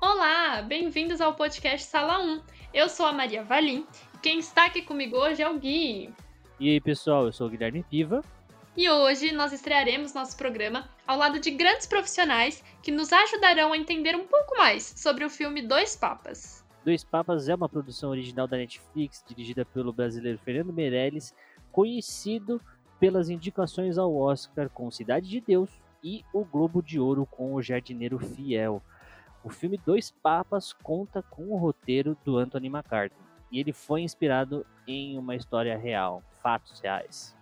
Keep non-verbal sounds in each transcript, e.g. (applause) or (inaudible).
Olá, bem-vindos ao podcast Sala 1. Eu sou a Maria Valim. Quem está aqui comigo hoje é o Gui. E aí, pessoal, eu sou o Guilherme Piva. E hoje nós estrearemos nosso programa ao lado de grandes profissionais que nos ajudarão a entender um pouco mais sobre o filme Dois Papas. Dois Papas é uma produção original da Netflix, dirigida pelo brasileiro Fernando Meirelles, conhecido pelas indicações ao Oscar com Cidade de Deus e o Globo de Ouro com O Jardineiro Fiel. O filme Dois Papas conta com o roteiro do Anthony McCartney e ele foi inspirado em uma história real, fatos reais.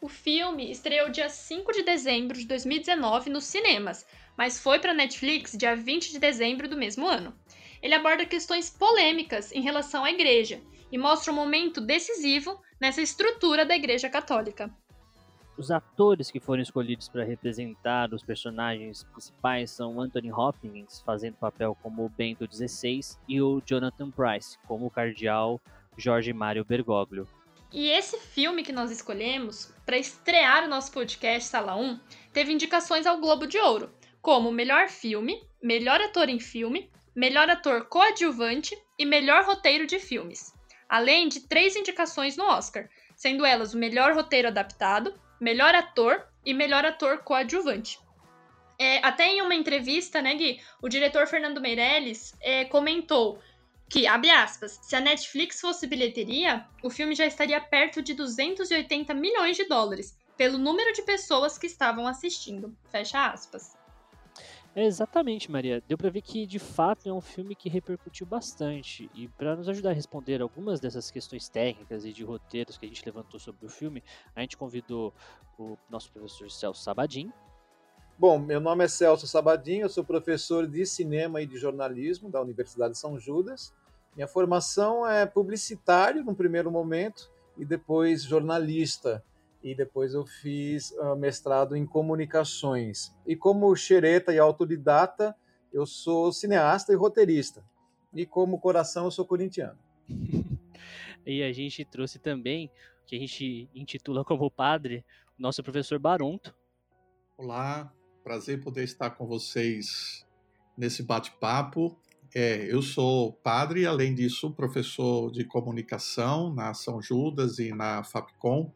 O filme estreou dia 5 de dezembro de 2019 nos cinemas, mas foi para Netflix dia 20 de dezembro do mesmo ano. Ele aborda questões polêmicas em relação à igreja e mostra um momento decisivo nessa estrutura da Igreja Católica. Os atores que foram escolhidos para representar os personagens principais são Anthony Hopkins, fazendo papel como Bento XVI, e o Jonathan Price, como o cardeal Jorge Mário Bergoglio. E esse filme que nós escolhemos para estrear o nosso podcast Sala 1 teve indicações ao Globo de Ouro, como melhor filme, melhor ator em filme, melhor ator coadjuvante e melhor roteiro de filmes, além de três indicações no Oscar, sendo elas o melhor roteiro adaptado, melhor ator e melhor ator coadjuvante. É, até em uma entrevista, né, Gui, o diretor Fernando Meirelles é, comentou que, abre aspas, se a Netflix fosse bilheteria, o filme já estaria perto de 280 milhões de dólares, pelo número de pessoas que estavam assistindo. Fecha aspas. É exatamente, Maria. Deu para ver que de fato é um filme que repercutiu bastante. E para nos ajudar a responder algumas dessas questões técnicas e de roteiros que a gente levantou sobre o filme, a gente convidou o nosso professor Celso Sabadim. Bom, meu nome é Celso Sabadim, eu sou professor de cinema e de jornalismo da Universidade de São Judas. Minha formação é publicitário no primeiro momento e depois jornalista e depois eu fiz uh, mestrado em comunicações. E como xereta e autodidata, eu sou cineasta e roteirista. E como coração, eu sou corintiano. (laughs) e a gente trouxe também, que a gente intitula como padre, o nosso professor Baronto. Olá, prazer poder estar com vocês nesse bate-papo. É, eu sou padre, além disso, professor de comunicação na São Judas e na FAPCOM.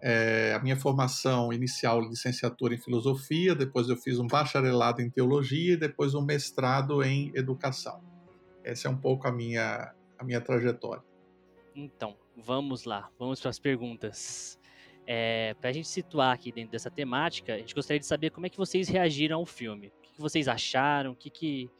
É, a minha formação inicial, licenciatura em filosofia, depois eu fiz um bacharelado em teologia e depois um mestrado em educação. Essa é um pouco a minha, a minha trajetória. Então, vamos lá, vamos para as perguntas. É, para a gente situar aqui dentro dessa temática, a gente gostaria de saber como é que vocês reagiram ao filme. O que, que vocês acharam? O que, que.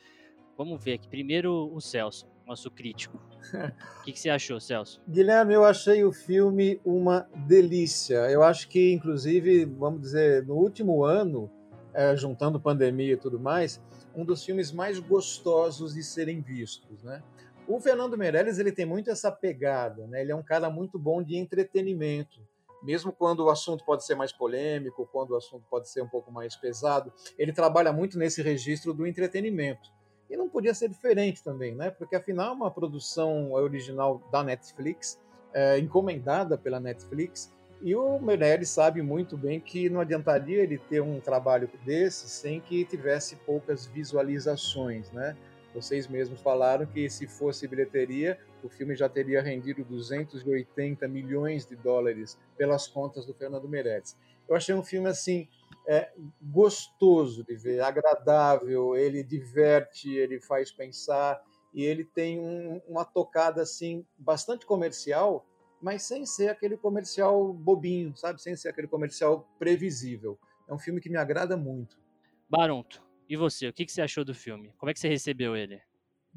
Vamos ver aqui. Primeiro, o Celso nosso crítico. (laughs) O que, que, você achou, Celso? Guilherme, eu achei o filme uma delícia. Eu acho que, inclusive, vamos dizer, no último ano, é, juntando pandemia e tudo mais, um dos filmes mais gostosos de serem vistos, né? O Fernando Meirelles ele tem muito essa pegada, né? Ele é um cara muito bom de entretenimento, mesmo quando o assunto pode ser mais polêmico, quando o assunto pode ser um pouco mais pesado, ele trabalha muito nesse registro do entretenimento. E não podia ser diferente também, né? Porque afinal uma produção original da Netflix, é, encomendada pela Netflix, e o Meirelles sabe muito bem que não adiantaria ele ter um trabalho desse sem que tivesse poucas visualizações, né? Vocês mesmos falaram que se fosse bilheteria, o filme já teria rendido 280 milhões de dólares pelas contas do Fernando Meirelles. Eu achei um filme assim é gostoso de ver, agradável, ele diverte, ele faz pensar e ele tem um, uma tocada assim bastante comercial, mas sem ser aquele comercial bobinho, sabe? Sem ser aquele comercial previsível. É um filme que me agrada muito. Baronto, e você? O que, que você achou do filme? Como é que você recebeu ele?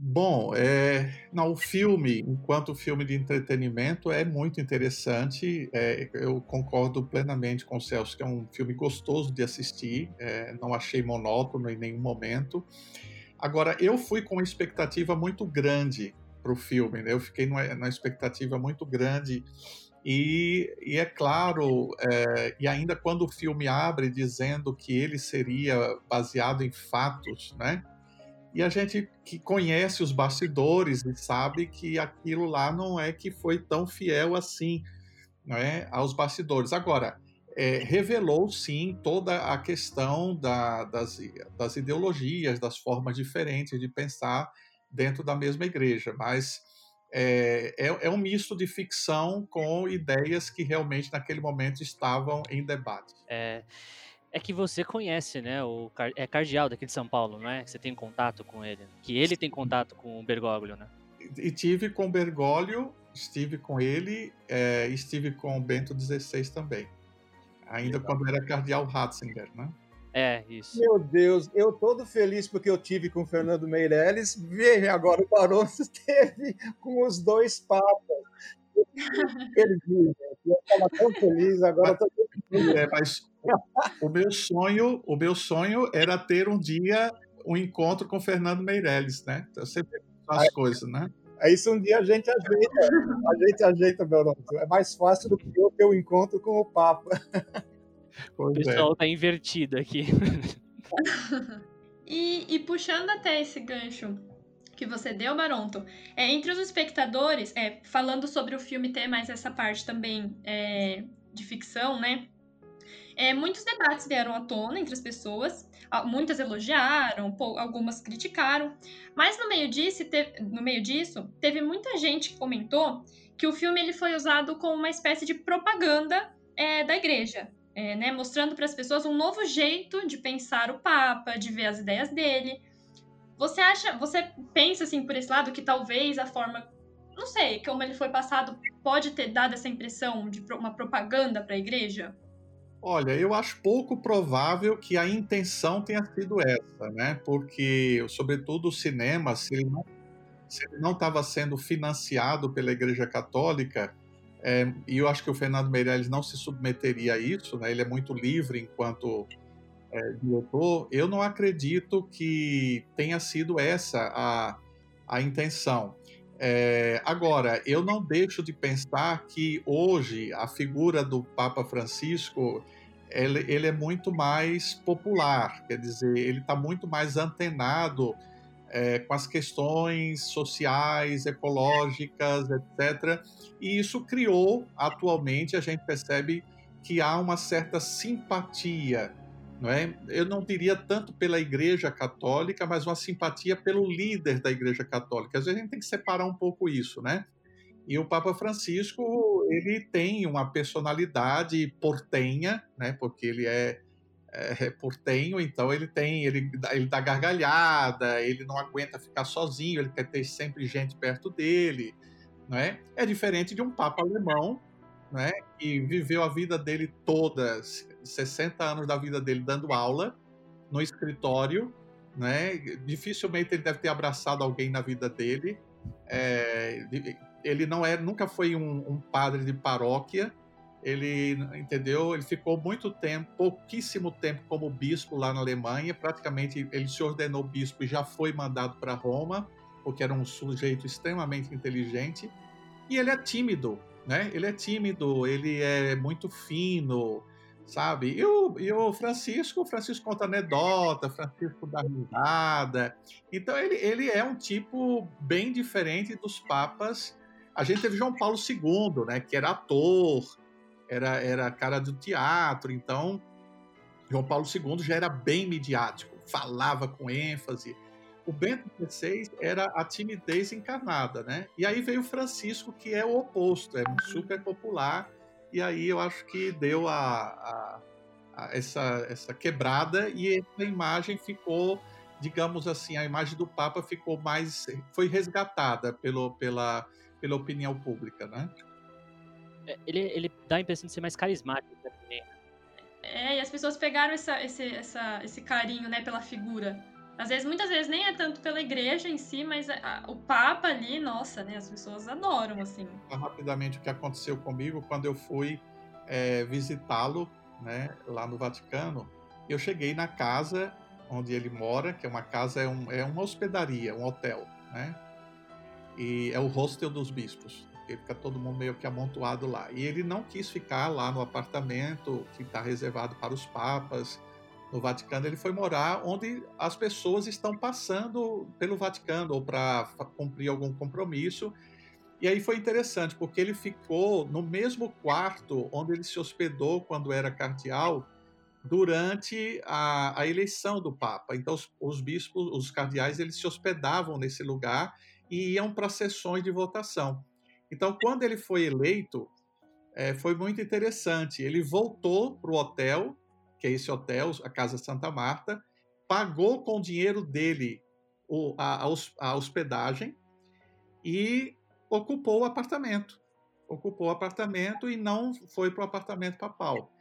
Bom, é, não, o filme, enquanto filme de entretenimento, é muito interessante. É, eu concordo plenamente com o Celso, que é um filme gostoso de assistir. É, não achei monótono em nenhum momento. Agora, eu fui com uma expectativa muito grande para o filme. Né? Eu fiquei numa, numa, expectativa muito grande. E, e é claro, é, e ainda quando o filme abre dizendo que ele seria baseado em fatos, né? E a gente que conhece os bastidores e sabe que aquilo lá não é que foi tão fiel assim é, aos bastidores. Agora, é, revelou sim toda a questão da, das, das ideologias, das formas diferentes de pensar dentro da mesma igreja, mas é, é, é, um misto de ficção com ideias que realmente naquele momento estavam em debate. É, é que você conhece, né? O é cardeal daqui de São Paulo, não é? Você tem contato com ele. Que ele tem contato com o Bergoglio, né? E tive com o Bergoglio, estive com ele, é, estive com o Bento XVI também. Ainda Legal. quando era cardeal Ratzinger, né? É, isso. Meu Deus, eu todo feliz porque eu tive com o Fernando Meirelles. Veja agora, o Barroso (laughs) teve com os dois papas. Perdi, eu estava tão feliz, agora estou feliz. É, mas o meu sonho, o meu sonho era ter um dia um encontro com o Fernando Meirelles, né? Então, sempre as aí, coisas, né? É isso um dia a gente ajeita, a gente ajeita, Belonto. É mais fácil do que eu ter o um encontro com o Papa. Pois o pessoal é. tá invertido aqui. (laughs) e, e, puxando até esse gancho que você deu, Maronto, é, entre os espectadores, é, falando sobre o filme ter mais essa parte também é, de ficção, né? É, muitos debates vieram à tona entre as pessoas, muitas elogiaram, algumas criticaram, mas no meio disso, teve, no meio disso, teve muita gente que comentou que o filme ele foi usado como uma espécie de propaganda é, da igreja é, né, mostrando para as pessoas um novo jeito de pensar o Papa, de ver as ideias dele. Você acha, você pensa assim por esse lado que talvez a forma, não sei, como ele foi passado pode ter dado essa impressão de uma propaganda para a igreja? Olha, eu acho pouco provável que a intenção tenha sido essa, né? Porque, sobretudo, o cinema, se ele não estava sendo financiado pela Igreja Católica, é, e eu acho que o Fernando Meirelles não se submeteria a isso, né? ele é muito livre enquanto é, diretor. Eu não acredito que tenha sido essa a, a intenção. É, agora, eu não deixo de pensar que hoje a figura do Papa Francisco ele, ele é muito mais popular, quer dizer, ele está muito mais antenado é, com as questões sociais, ecológicas, etc. E isso criou, atualmente, a gente percebe que há uma certa simpatia, não é? Eu não diria tanto pela Igreja Católica, mas uma simpatia pelo líder da Igreja Católica. Às vezes a gente tem que separar um pouco isso, né? E o Papa Francisco, ele tem uma personalidade portenha, né? Porque ele é é, portenho, então ele tem, ele, ele dá gargalhada, ele não aguenta ficar sozinho, ele quer ter sempre gente perto dele, não é? É diferente de um papa alemão, né, que viveu a vida dele toda, 60 anos da vida dele dando aula no escritório, né? Dificilmente ele deve ter abraçado alguém na vida dele. É, ele não é, nunca foi um, um padre de paróquia, ele entendeu? Ele ficou muito tempo pouquíssimo tempo como bispo lá na Alemanha. Praticamente ele se ordenou bispo e já foi mandado para Roma porque era um sujeito extremamente inteligente. E ele é tímido né? Ele é tímido ele é muito fino sabe? E o, e o Francisco o Francisco conta anedota Francisco dá risada. Então ele, ele é um tipo bem diferente dos papas. A gente teve João Paulo II né que era ator era, era cara do teatro, então João Paulo II já era bem midiático, falava com ênfase. O Bento XVI era a timidez encarnada, né? E aí veio o Francisco, que é o oposto, é super popular, e aí eu acho que deu a, a, a essa, essa quebrada e essa imagem ficou, digamos assim, a imagem do Papa ficou mais, foi resgatada pelo, pela, pela opinião pública, né? É, ele, ele dá a impressão de ser mais carismático também. Né? É, e as pessoas pegaram essa, esse, essa, esse carinho, né, pela figura. Às vezes, muitas vezes, nem é tanto pela igreja em si, mas a, o Papa ali, nossa, né, as pessoas adoram, assim. Rapidamente, o que aconteceu comigo quando eu fui é, visitá-lo, né, lá no Vaticano, eu cheguei na casa onde ele mora, que é uma casa, é, um, é uma hospedaria, um hotel, né, e é o hostel dos bispos porque fica todo mundo meio que amontoado lá. E ele não quis ficar lá no apartamento que está reservado para os papas no Vaticano, ele foi morar onde as pessoas estão passando pelo Vaticano ou para cumprir algum compromisso. E aí foi interessante, porque ele ficou no mesmo quarto onde ele se hospedou quando era cardeal durante a, a eleição do Papa. Então, os, os, bispos, os cardeais, eles se hospedavam nesse lugar e iam para sessões de votação. Então, quando ele foi eleito, é, foi muito interessante. Ele voltou para o hotel, que é esse hotel, a Casa Santa Marta, pagou com o dinheiro dele a, a hospedagem e ocupou o apartamento. Ocupou o apartamento e não foi para o apartamento papal.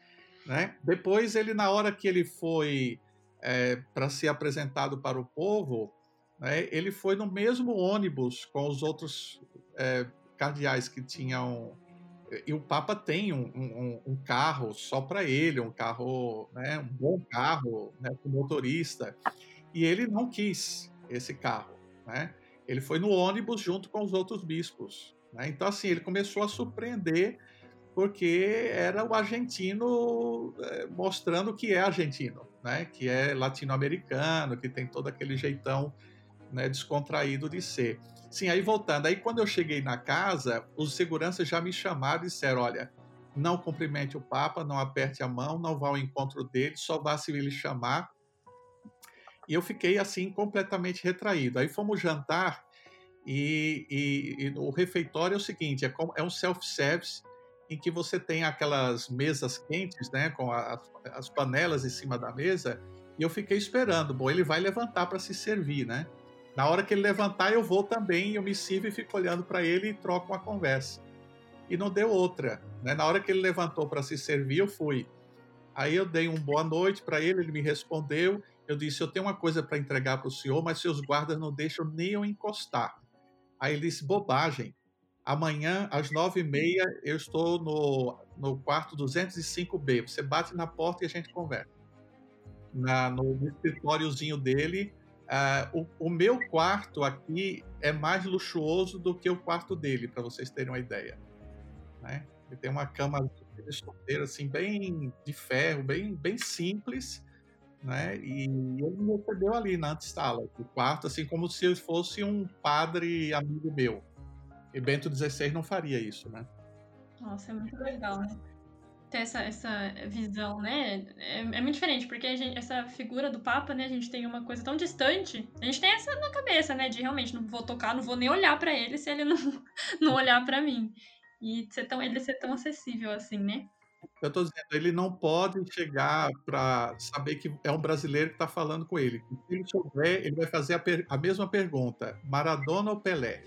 Né? Depois, ele, na hora que ele foi é, para ser apresentado para o povo, né, ele foi no mesmo ônibus com os outros é, cardeais que tinham. E o Papa tem um, um, um carro só para ele, um carro, né, um bom carro, né, com motorista. E ele não quis esse carro. Né? Ele foi no ônibus junto com os outros bispos. Né? Então, assim, ele começou a surpreender porque era o argentino é, mostrando que é argentino, né? que é latino-americano, que tem todo aquele jeitão né, descontraído de ser. Sim, aí voltando, aí quando eu cheguei na casa, os seguranças já me chamaram e disseram, olha, não cumprimente o Papa, não aperte a mão, não vá ao encontro dele, só vá se ele chamar, e eu fiquei assim completamente retraído. Aí fomos jantar e, e, e o refeitório é o seguinte: é, como, é um self-service em que você tem aquelas mesas quentes, né, com a, as panelas em cima da mesa. E eu fiquei esperando. Bom, ele vai levantar para se servir, né? Na hora que ele levantar, eu vou também, eu me sirvo e fico olhando para ele e troco uma conversa. E não deu outra. Né? Na hora que ele levantou para se servir, eu fui. Aí eu dei um boa noite para ele, ele me respondeu eu disse: Eu tenho uma coisa para entregar para o senhor, mas seus guardas não deixam nem eu encostar. Aí ele disse: Bobagem. Amanhã, às nove e meia, eu estou no, no quarto 205B. Você bate na porta e a gente conversa. Na, no escritóriozinho dele. Uh, o, o, meu quarto aqui é mais luxuoso do que o quarto dele, para vocês terem uma ideia. Né? Ele tem uma cama de solteiro, assim, bem de ferro, bem, bem simples, né? E ele me recebeu ali na antessala, no quarto, assim como se eu fosse um padre amigo meu. E Bento XVI não faria isso, né? Nossa, é muito legal, né? Ter essa, essa visão, né? É, é muito diferente, porque gente, essa figura do Papa, né? A gente tem uma coisa tão distante. A gente tem essa na cabeça, né? De realmente não vou tocar, não vou nem olhar para ele se ele não, (laughs) não olhar para mim. E ser tão, ele ser tão acessível assim, né? Eu estou dizendo, ele não pode chegar para saber que é um brasileiro que está falando com ele. Se ele souber, ele vai fazer a, a, mesma pergunta: Maradona ou Pelé?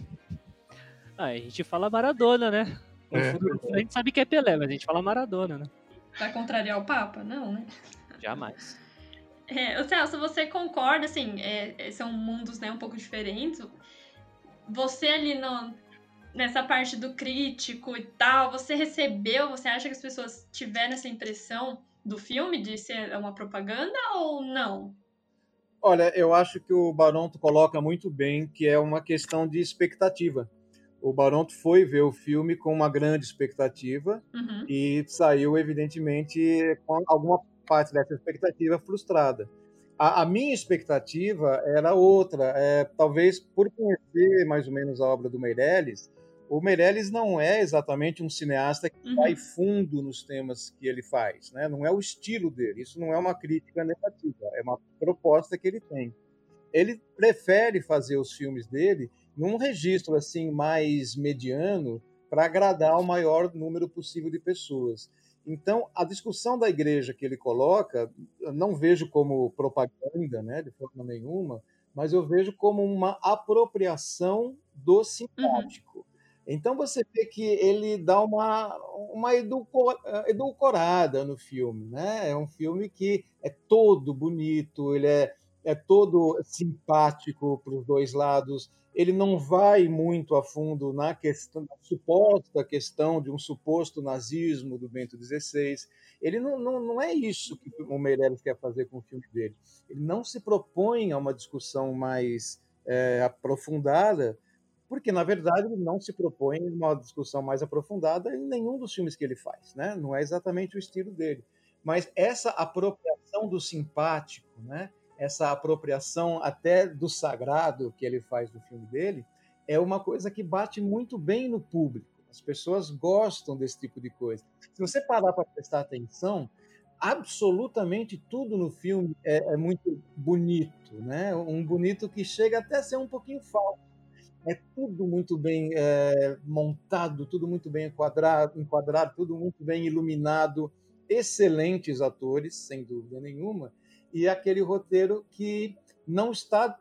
Ah, a gente fala Maradona, né? É. A gente sabe que é Pelé, mas a gente fala Maradona, né? Vai contrariar o Papa? Não, né? Jamais. É, Celso, você concorda, assim, é, são mundos né, um pouco diferentes. Você ali no, nessa parte do crítico e tal, você recebeu, você acha que as pessoas tiveram essa impressão do filme de ser uma propaganda ou não? Olha, eu acho que o Baronto coloca muito bem que é uma questão de expectativa. O Baronto foi ver o filme com uma grande expectativa uhum. e saiu, evidentemente, com alguma parte dessa expectativa frustrada. A, a minha expectativa era outra, é, talvez por conhecer mais ou menos a obra do Meirelles, o Meirelles não é exatamente um cineasta que uhum. vai fundo nos temas que ele faz, né? Não é o estilo dele. Isso não é uma crítica negativa, é uma proposta que ele tem. Ele prefere fazer os filmes dele num registro assim mais mediano para agradar o maior número possível de pessoas. Então, a discussão da igreja que ele coloca, não vejo como propaganda, né, de forma nenhuma, mas eu vejo como uma apropriação do uhum. simpático. Uhum. Então você vê que ele dá uma, uma edulcorada no filme, né? É um filme que é todo bonito, ele é, é todo simpático para os dois lados. Ele não vai muito a fundo na questão, na suposta questão de um suposto nazismo do Bento XVI. Ele não, não, não é isso que o Meirelles quer fazer com o filme dele. Ele não se propõe a uma discussão mais é, aprofundada, porque na verdade ele não se propõe uma discussão mais aprofundada em nenhum dos filmes que ele faz, né? Não é exatamente o estilo dele, mas essa apropriação do simpático, né? Essa apropriação até do sagrado que ele faz no filme dele é uma coisa que bate muito bem no público. As pessoas gostam desse tipo de coisa. Se você parar para prestar atenção, absolutamente tudo no filme é, é, muito bonito, né? Um bonito que chega até a ser um pouquinho falso. É tudo muito bem é, montado, tudo muito bem enquadrado, enquadrado, tudo muito bem iluminado, excelentes atores, sem dúvida nenhuma, e aquele roteiro que não está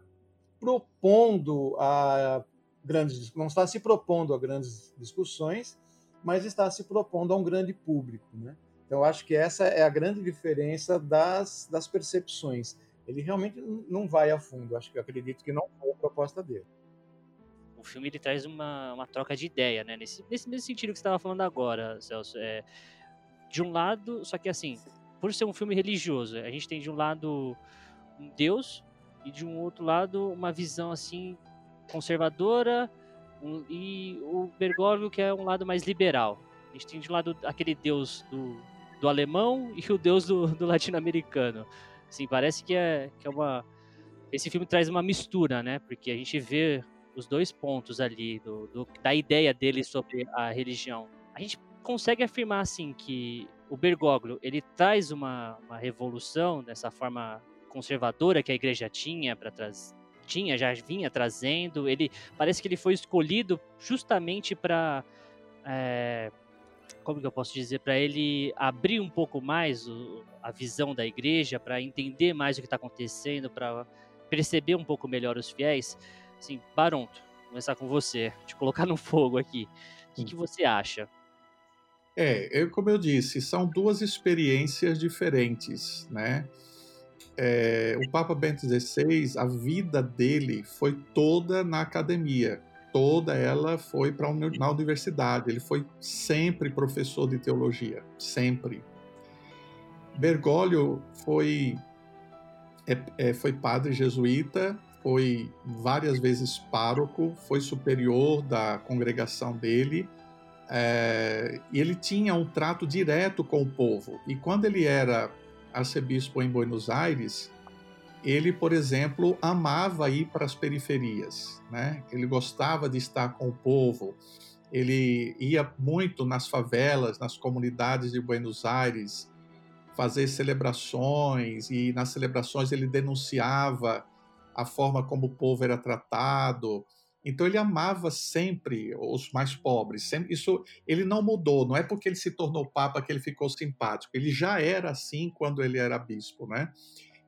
propondo a grandes, não está se propondo a grandes discussões, mas está se propondo a um grande público, né? Então, acho que essa é a grande diferença das, das percepções. Ele realmente não vai a fundo. Acho que acredito que não foi a proposta dele. O filme ele traz uma, uma troca de ideia, né? Nesse, nesse mesmo sentido que você estava falando agora, Celso. É, de um lado, só que assim, por ser um filme religioso, a gente tem de um lado um Deus e de um outro lado uma visão assim conservadora um, e o Bergoglio que é um lado mais liberal. A gente tem de um lado aquele Deus do do alemão e o deus do, do latino-americano. Assim, parece que é, que é uma. Esse filme traz uma mistura, né? Porque a gente vê os dois pontos ali do, do, da ideia dele sobre a religião. A gente consegue afirmar assim que o Bergoglio ele traz uma, uma revolução dessa forma conservadora que a igreja tinha para trás tinha já vinha trazendo ele parece que ele foi escolhido justamente para é, como que eu posso dizer, para ele abrir um pouco mais o, a visão da igreja, para entender mais o que está acontecendo, para perceber um pouco melhor os fiéis. Assim, Baronto, começar com você, (laughs) te colocar no fogo aqui. O que, que você acha? É, eu, como eu disse, são duas experiências diferentes, né? É, o Papa Bento XVI, a vida dele foi toda na academia toda ela foi para na universidade. Ele foi sempre professor de teologia, sempre. Bergoglio foi é, é, foi padre jesuíta, foi várias vezes pároco, foi superior da congregação dele. É, ele tinha um trato direto com o povo. E quando ele era arcebispo em Buenos Aires, ele, por exemplo, amava ir para as periferias, né? Ele gostava de estar com o povo. Ele ia muito nas favelas, nas comunidades de Buenos Aires, fazer celebrações e nas celebrações ele denunciava a forma como o povo era tratado. Então ele amava sempre os mais pobres. Sempre, isso ele não mudou. Não é porque ele se tornou papa que ele ficou simpático. Ele já era assim quando ele era bispo, né?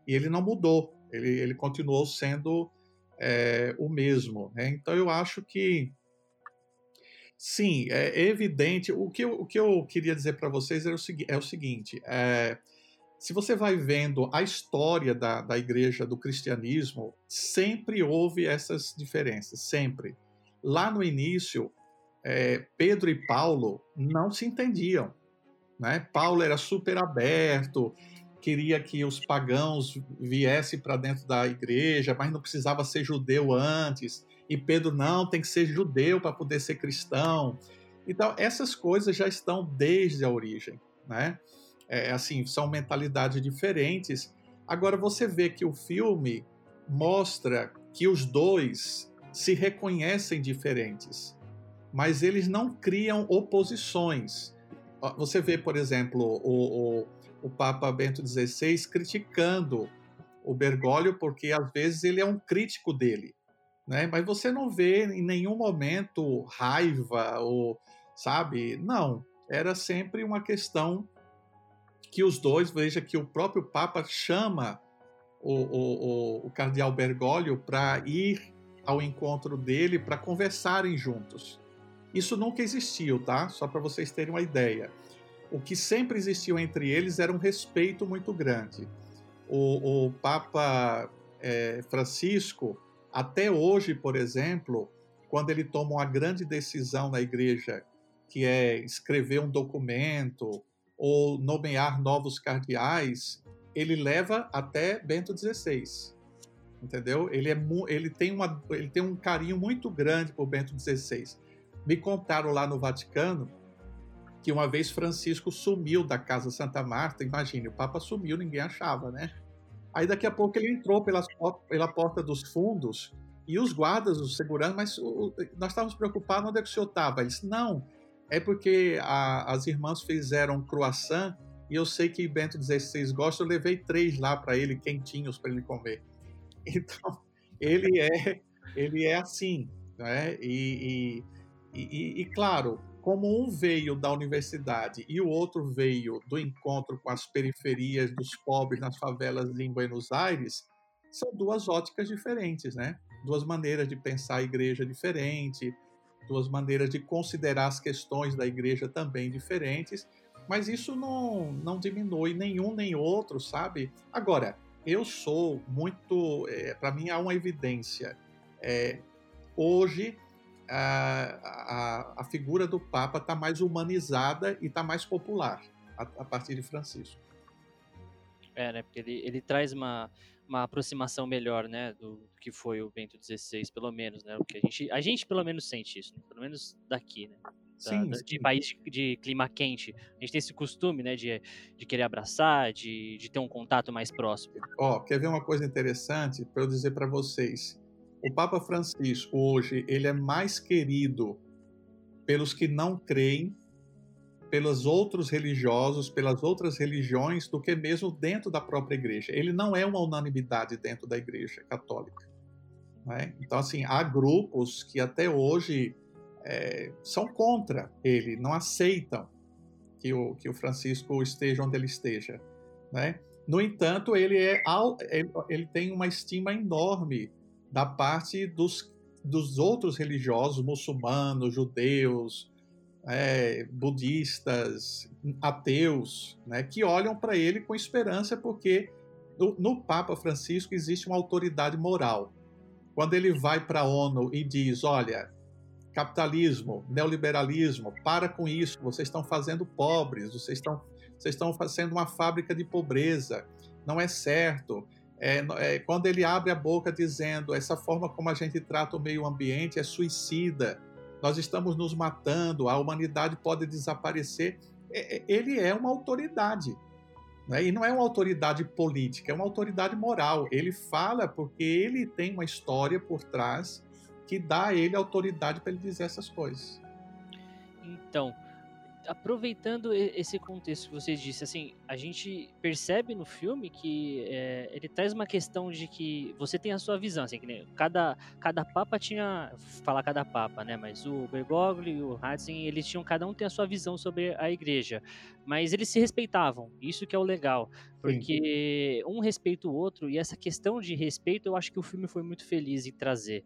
e ele não mudou, ele, ele continuou sendo é, o mesmo. Né? Então eu acho que sim, é evidente. O que eu, o que eu queria dizer para vocês é o, é o seguinte: é, se você vai vendo a história da, da igreja, do cristianismo, sempre houve essas diferenças, sempre. Lá no início, é, Pedro e Paulo não se entendiam. Né? Paulo era super aberto, queria que os pagãos viessem para dentro da igreja, mas não precisava ser judeu antes. E Pedro, não, tem que ser judeu para poder ser cristão. Então, essas coisas já estão desde a origem, né? É, assim, são mentalidades diferentes. Agora, você vê que o filme mostra que os dois se reconhecem diferentes, mas eles não criam oposições. Você vê, por exemplo, o, o o Papa Bento XVI criticando o Bergoglio, porque às vezes ele é um crítico dele, né? Mas você não vê em nenhum momento raiva ou, sabe? Não, era sempre uma questão que os dois, veja que o próprio Papa chama o, o, o, o cardeal Bergoglio para ir ao encontro dele para conversarem juntos. Isso nunca existiu, tá? Só para vocês terem uma ideia o que sempre existiu entre eles era um respeito muito grande. O, o Papa é, Francisco, até hoje, por exemplo, quando ele toma uma grande decisão na igreja, que é escrever um documento ou nomear novos cardeais, ele leva até Bento XVI. Entendeu? Ele, é, ele, tem uma, ele tem um carinho muito grande por Bento XVI. Me contaram lá no Vaticano que uma vez Francisco sumiu da Casa Santa Marta, imagine, o Papa sumiu, ninguém achava, né? Aí daqui a pouco ele entrou pelas, pela porta dos fundos E os guardas, os seguranças, mas o, nós estávamos preocupados onde é que o senhor estava. Ele disse, não, é porque a, as irmãs fizeram croissant e eu sei que Bento XVI gosta, eu levei três lá para ele, quentinhos, para ele comer. (laughs) Então, ele é, ele é assim. Né? E, e, e, e, claro, como um veio da universidade e o outro veio do encontro com as periferias dos pobres nas favelas em Buenos Aires, são duas óticas diferentes, né? Duas maneiras de pensar a igreja diferente, duas maneiras de considerar as questões da igreja também diferentes, mas isso não, não diminui nenhum nem outro, sabe? Agora, eu sou muito. É, Para mim, há uma evidência. É, hoje, a, a, a, figura do Papa está mais humanizada e está mais popular a, a, partir de Francisco. É, né? Porque ele, ele traz uma, uma aproximação melhor, né? Do, do que foi o Bento XVI, pelo menos, né? Porque a gente, a gente pelo menos sente isso, né? pelo menos daqui, né? sim, da, sim. de país de, de, clima quente. A gente tem esse costume, né, de, de querer abraçar, de, de ter um contato mais próximo. Ó, oh, quer ver uma coisa interessante para eu dizer para vocês? O Papa Francisco hoje ele é mais querido pelos que não creem, pelos outros religiosos, pelas outras religiões, do que mesmo dentro da própria igreja. Ele não é uma unanimidade dentro da igreja católica. Né? Então, assim, há grupos que até hoje é, são contra ele, não aceitam que o, que o Francisco esteja onde ele esteja. Né? No entanto, ele, é, ele, ele tem uma estima enorme da parte dos, dos outros religiosos, muçulmanos, judeus, é, budistas, ateus, né, que olham para ele com esperança porque no, no, Papa Francisco existe uma autoridade moral. Quando ele vai para a ONU e diz, olha, capitalismo, neoliberalismo, para com isso, vocês estão fazendo pobres, vocês estão, vocês estão fazendo uma fábrica de pobreza, não é certo. É, é, quando ele abre a boca dizendo essa forma como a gente trata o meio ambiente é suicida, nós estamos nos matando, a humanidade pode desaparecer, é, é ele é uma autoridade. Né? E não é uma autoridade política, é uma autoridade moral. Ele fala porque ele tem uma história por trás que dá a ele autoridade para ele dizer essas coisas. Então, aproveitando esse contexto que você disse, assim, a gente percebe no filme que é, ele traz uma questão de que você tem a sua visão, assim, que cada, cada papa tinha, falar cada papa, né, mas o Bergoglio e o Ratzinger, eles tinham, cada um tem a sua visão sobre a igreja, mas eles se respeitavam, isso que é o legal, porque Sim. um respeita o outro, e essa questão de respeito eu acho que o filme foi muito feliz em trazer.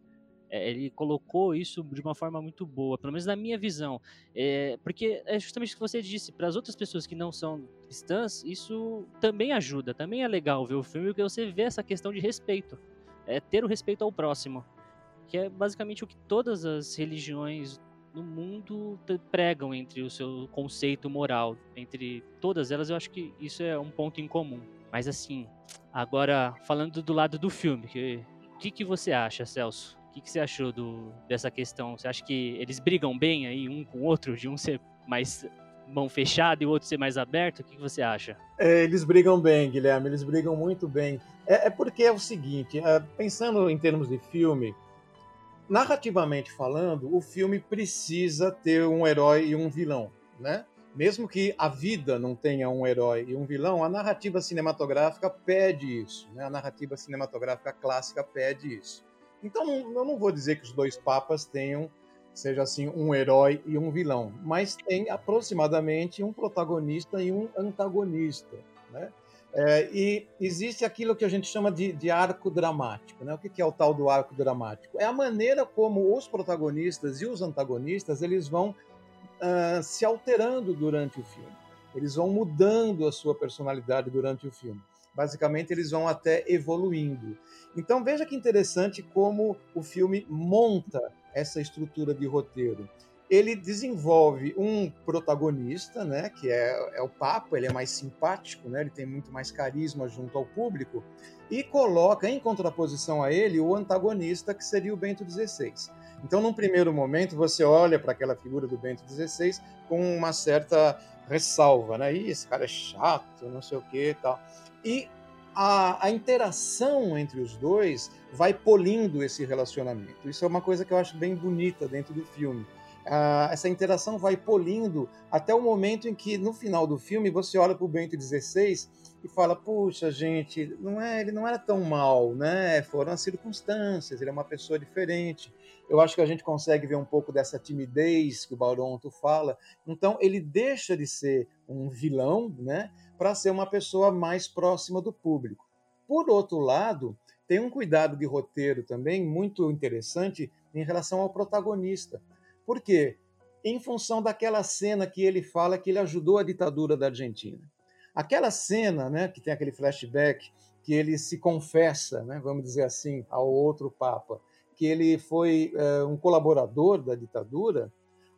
É, ele colocou isso de uma forma muito boa, pelo menos na minha visão. É, porque é justamente o que você disse, para as outras pessoas que não são cristãs, isso também ajuda, também é legal ver o filme, porque você vê essa questão de respeito. É ter o respeito ao próximo. Que é basicamente o que todas as religiões no mundo pregam entre o seu conceito moral. Entre todas elas, eu acho que isso é um ponto em comum. Mas assim, agora falando do lado do filme, o que, que você acha, Celso? Que, que você achou do, dessa questão? Você acha que eles brigam bem aí um com o outro, de um ser mais mão fechada e o outro ser mais aberto? O que, que você acha? É, eles brigam bem, Guilherme, eles brigam muito bem. É, é porque é o seguinte, é, pensando em termos de filme, narrativamente falando, o filme precisa ter um herói e um vilão, né? Mesmo que a vida não tenha um herói e um vilão, a narrativa cinematográfica pede isso, né? A narrativa cinematográfica clássica pede isso. Então, eu não vou dizer que os dois papas tenham, seja assim, um herói e um vilão, mas tem aproximadamente um protagonista e um antagonista, né? É, e existe aquilo que a gente chama de, de arco dramático. Né? O que é o tal do arco dramático? É a maneira como os protagonistas e os antagonistas eles vão uh, se alterando durante o filme. Eles vão mudando a sua personalidade durante o filme. Basicamente, eles vão até evoluindo. Então, veja que interessante como o filme monta essa estrutura de roteiro. Ele desenvolve um protagonista, né, que é, é o Papa, ele é mais simpático, né, ele tem muito mais carisma junto ao público, e coloca em contraposição a ele o antagonista, que seria o Bento XVI. Então, num primeiro momento, você olha para aquela figura do Bento XVI com uma certa ressalva, né? Ih, esse cara é chato, não sei o que e tal. E a, a, interação entre os dois vai polindo esse relacionamento. Isso é uma coisa que eu acho bem bonita dentro do filme. Essa interação vai polindo até o momento em que, no final do filme, você olha para o Bento XVI e fala: Puxa, gente, não é, ele não era tão mal, né? Foram as circunstâncias, ele é uma pessoa diferente. Eu acho que a gente consegue ver um pouco dessa timidez que o Baronto fala. Então, ele deixa de ser um vilão, né? Para ser uma pessoa mais próxima do público. Por outro lado, tem um cuidado de roteiro também muito interessante em relação ao protagonista por quê? Em função daquela cena que ele fala que ele ajudou a ditadura da Argentina. Aquela cena, né, que tem aquele flashback, que ele se confessa, né, vamos dizer assim, ao outro Papa, que ele foi é, um colaborador da ditadura,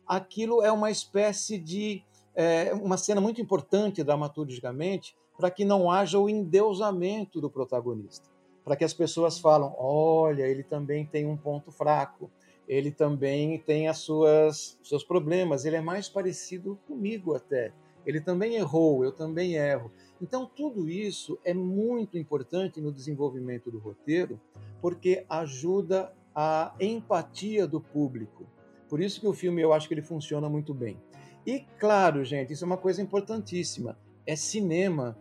aquilo é uma espécie de. É, uma cena muito importante dramaturgicamente para que não haja o endeusamento do protagonista. Para que as pessoas falam: olha, ele também tem um ponto fraco, ele também tem as suas seus problemas, ele é mais parecido comigo até. Ele também errou, eu também erro. Então tudo isso é muito importante no desenvolvimento do roteiro, porque ajuda a empatia do público. Por isso que o filme eu acho que ele funciona muito bem. E claro, gente, isso é uma coisa importantíssima. É cinema.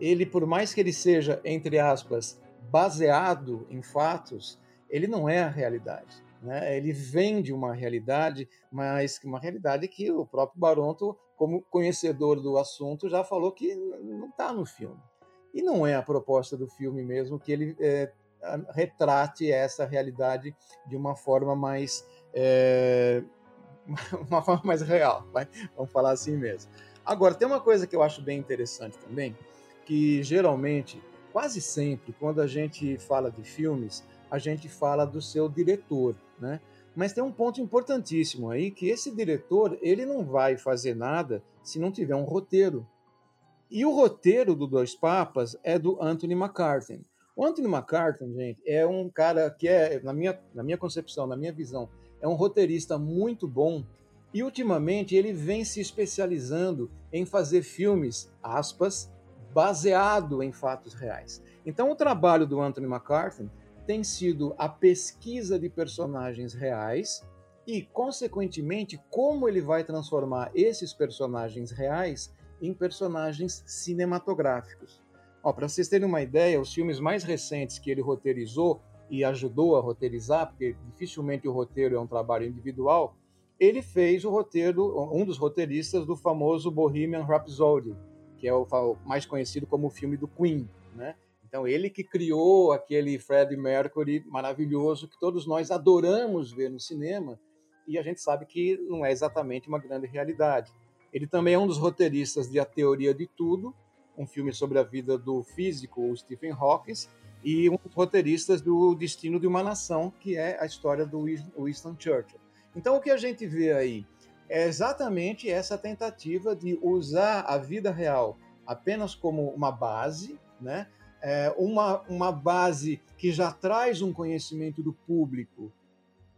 Ele, por mais que ele seja, entre aspas, baseado em fatos, ele não é a realidade. Né? Ele vende uma realidade, mas uma realidade que o próprio Baronto, como conhecedor do assunto, já falou que não está no filme. E não é a proposta do filme mesmo que ele é, retrate essa realidade de uma forma mais é, (laughs) uma forma mais real, vai? vamos falar assim mesmo. Agora tem uma coisa que eu acho bem interessante também, que geralmente, quase sempre, quando a gente fala de filmes, a gente fala do seu diretor, né? Mas tem um ponto importantíssimo aí que esse diretor ele não vai fazer nada se não tiver um roteiro. E o roteiro do Dois Papas é do Anthony McCartney. O Anthony McCartney, gente, é um cara que é, na minha, na minha concepção, na minha visão, é um roteirista muito bom e ultimamente ele vem se especializando em fazer filmes, aspas, baseado em fatos reais. Então o trabalho do Anthony McCartney tem sido a pesquisa de personagens reais e, consequentemente, como ele vai transformar esses personagens reais em personagens cinematográficos. Para vocês terem uma ideia, os filmes mais recentes que ele roteirizou e ajudou a roteirizar, porque dificilmente o roteiro é um trabalho individual, ele fez o roteiro, um dos roteiristas do famoso Bohemian Rhapsody, que é o mais conhecido como o filme do Queen, né? Então, ele que criou aquele Freddie Mercury maravilhoso que todos nós adoramos ver no cinema e a gente sabe que não é exatamente uma grande realidade. Ele também é um dos roteiristas de A Teoria de Tudo, um filme sobre a vida do físico Stephen Hawking, e um dos roteiristas do Destino de uma Nação, que é a história do Winston Churchill. Então, o que a gente vê aí é exatamente essa tentativa de usar a vida real apenas como uma base, né? é, uma, uma base que já traz um conhecimento do público,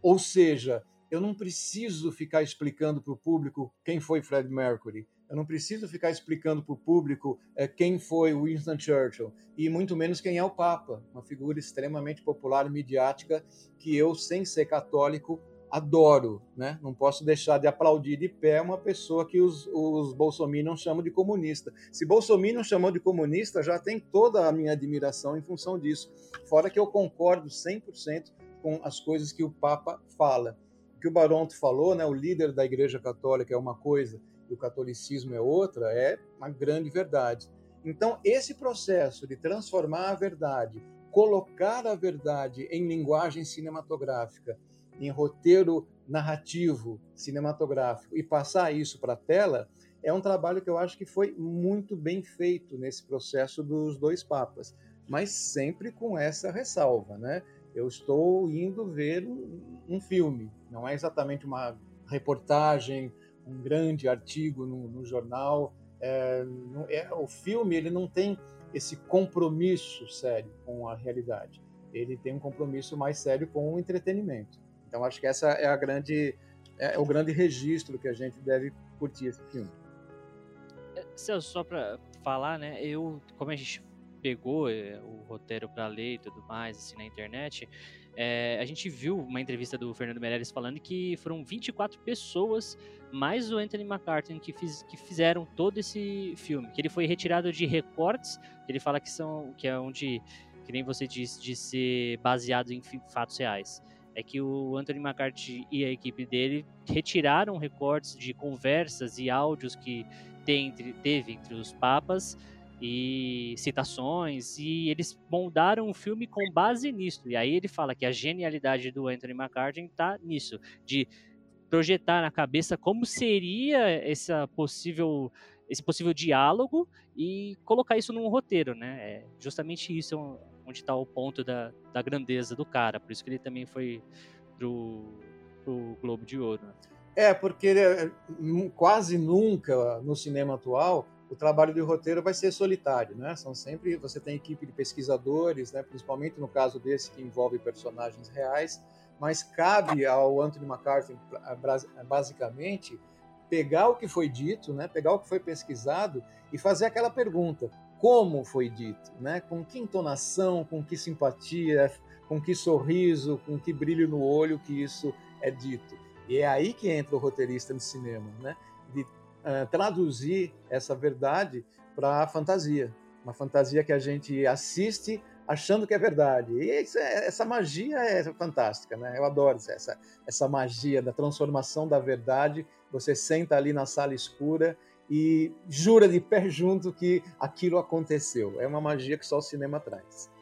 ou seja, eu não preciso ficar explicando para o público quem foi Fred Mercury, eu não preciso ficar explicando para o público é, quem foi Winston Churchill e muito menos quem é o Papa, uma figura extremamente popular e midiática que eu, sem ser católico, adoro, né? Não posso deixar de aplaudir de pé uma pessoa que os, os bolsominions chamam de comunista. Se bolsominion chamou de comunista, já tem toda a minha admiração em função disso. Fora que eu concordo 100% com as coisas que o Papa fala. O que o Baronto falou, né? O líder da Igreja Católica é uma coisa e o catolicismo é outra, é uma grande verdade. Então, esse processo de transformar a verdade, colocar a verdade em linguagem cinematográfica, em roteiro narrativo, cinematográfico e passar isso para a tela, é um trabalho que eu acho que foi muito bem feito nesse processo dos dois papas, mas sempre com essa ressalva, né? Eu estou indo ver um, filme, não é exatamente uma reportagem, um grande artigo no, no jornal. É, é, o filme ele não tem esse compromisso sério com a realidade. Ele tem um compromisso mais sério com o entretenimento. Então acho que essa é a grande é, o grande registro que a gente deve curtir esse filme. É, Celso, só para falar, né? Eu, como a gente pegou é, o roteiro para ler e tudo mais, assim, na internet, é, a gente viu uma entrevista do Fernando Meirelles falando que foram 24 pessoas, mais o Anthony McCartney, que, fiz, que fizeram todo esse filme. Que ele foi retirado de recortes, ele fala que são que é onde, que nem você disse, de ser baseado em fatos reais. É que o Anthony McCartney e a equipe dele retiraram recortes de conversas e áudios que tem, teve entre os papas e citações, e eles moldaram o filme com base nisso. E aí ele fala que a genialidade do Anthony McCartney está nisso, de projetar na cabeça como seria essa possível esse possível diálogo e colocar isso num roteiro, né? É justamente isso onde está o ponto da, da grandeza do cara. Por isso que ele também foi pro, pro Globo de Ouro. Né? É, porque é, quase nunca no cinema atual o trabalho de roteiro vai ser solitário, né? São sempre você tem equipe de pesquisadores, né? Principalmente no caso desse que envolve personagens reais, mas cabe ao Anthony McCarthy basicamente pegar o que foi dito, né? Pegar o que foi pesquisado e fazer aquela pergunta: como foi dito, né? Com que entonação, com que simpatia, com que sorriso, com que brilho no olho que isso é dito. E é aí que entra o roteirista no cinema, né? Uh, traduzir essa verdade para a fantasia. Uma fantasia que a gente assiste achando que é verdade. E é, essa magia é fantástica, né? Eu adoro essa, essa magia da transformação da verdade. Você senta ali na sala escura e jura de pé junto que aquilo aconteceu. É uma magia que só o cinema traz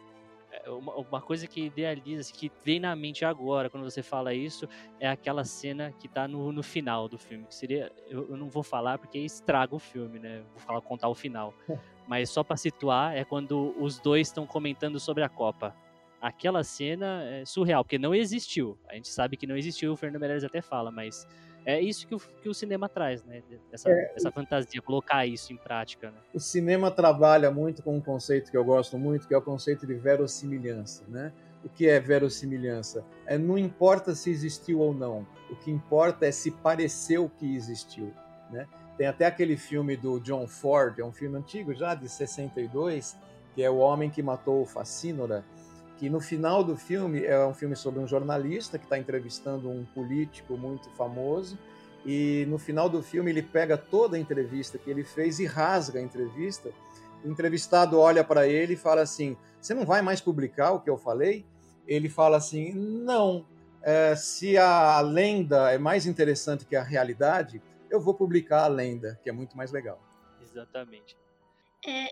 uma, uma, coisa que idealiza, que vem na mente agora, quando você fala isso, é aquela cena que tá no, no final do filme. Que seria. Eu, eu não vou falar porque estraga o filme, né? Vou falar, contar o final. (laughs) Mas só para situar, é quando os dois estão comentando sobre a Copa. Aquela cena é surreal, porque não existiu. A gente sabe que não existiu, o Fernando Meirelles até fala, mas é isso que o, que o cinema traz, né? Essa, é, essa fantasia, colocar isso em prática. Né? O cinema trabalha muito com um conceito que eu gosto muito, que é o conceito de verossimilhança, né? O que é verossimilhança? É não importa se existiu ou não. O que importa é se pareceu que existiu, né? Tem até aquele filme do John Ford, é um filme antigo já de 62, que é o homem que matou o Facínora que no final do filme é um filme sobre um jornalista que está entrevistando um político muito famoso e no final do filme ele pega toda a entrevista que ele fez e rasga a entrevista. O entrevistado olha para ele e fala assim: "Você não vai mais publicar o que eu falei?" Ele fala assim: "Não. É, se a lenda é mais interessante que a realidade, eu vou publicar a lenda, que é muito mais legal." Exatamente. É,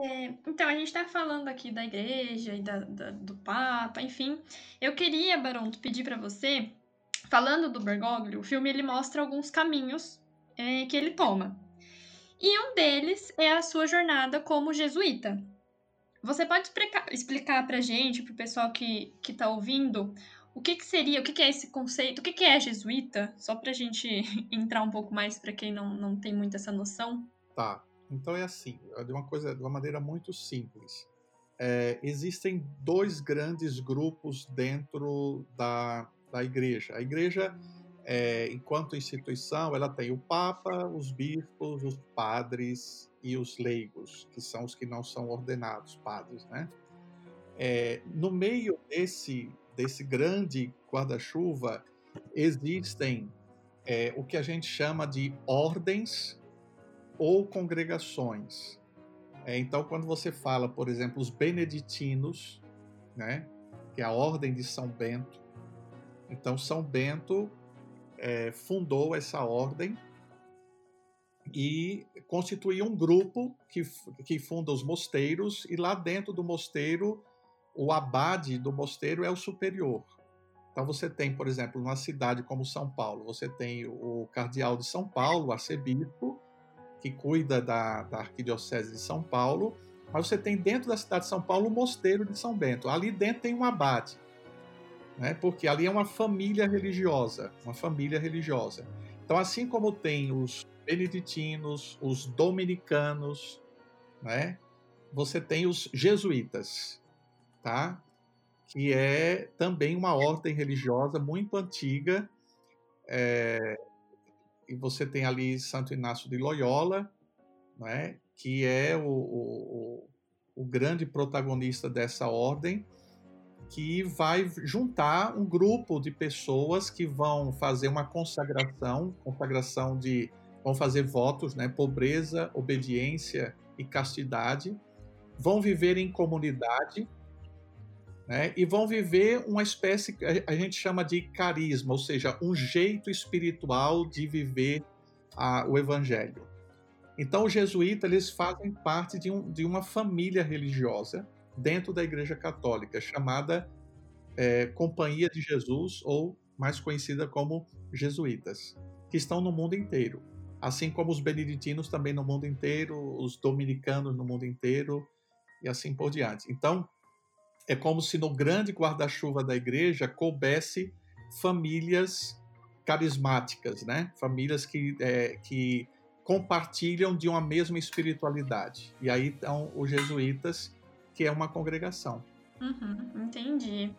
é, então, a gente está falando aqui da igreja e da, da, do Papa, enfim. Eu queria, Baronto, pedir para você, falando do Bergoglio, o filme ele mostra alguns caminhos é, que ele toma. E um deles é a sua jornada como jesuíta. Você pode explicar para gente, para o pessoal que está ouvindo, o que, que, seria, o que, que é esse conceito, o que, que é jesuíta? Só para a gente (laughs) entrar um pouco mais para quem não, não tem muito essa noção. Tá. Então é assim, é de uma coisa, de uma maneira muito simples. É, existem dois grandes grupos dentro da, da igreja. A igreja, é, enquanto instituição, ela tem o Papa, os bispos, os padres e os leigos, que são os que não são ordenados padres, né? É, no meio desse desse grande guarda-chuva existem é, o que a gente chama de ordens ou congregações. É, então, quando você fala, por exemplo, os beneditinos, né, que é a ordem de São Bento, então São Bento é, fundou essa ordem e constituiu um grupo que, que funda os mosteiros, e lá dentro do mosteiro, o abade do mosteiro é o superior. Então você tem, por exemplo, numa cidade como São Paulo, você tem o cardeal de São Paulo, o arcebispo, que cuida da, da Arquidiocese de São Paulo, mas você tem dentro da cidade de São Paulo o Mosteiro de São Bento. Ali dentro tem um abade, né? porque ali é uma família religiosa, uma família religiosa. Então, assim como tem os beneditinos, os dominicanos, né? você tem os jesuítas, tá? que é também uma ordem religiosa muito antiga, é, e você tem ali Santo Inácio de Loyola, né, que é o, o, o grande protagonista dessa ordem, que vai juntar um grupo de pessoas que vão fazer uma consagração, consagração de vão fazer votos, né, pobreza, obediência e castidade, vão viver em comunidade, né, e vão viver uma espécie que a gente chama de carisma, ou seja, um jeito espiritual de viver a, o evangelho. Então, os jesuítas eles fazem parte de, um, de uma família religiosa dentro da Igreja Católica, chamada é, Companhia de Jesus, ou mais conhecida como jesuítas, que estão no mundo inteiro. Assim como os beneditinos também no mundo inteiro, os dominicanos no mundo inteiro, e assim por diante. Então, é como se no grande guarda-chuva da igreja coubesse famílias carismáticas, né? Famílias que, é, que compartilham de uma mesma espiritualidade. E aí estão os jesuítas, que é uma congregação. Uhum, entendi.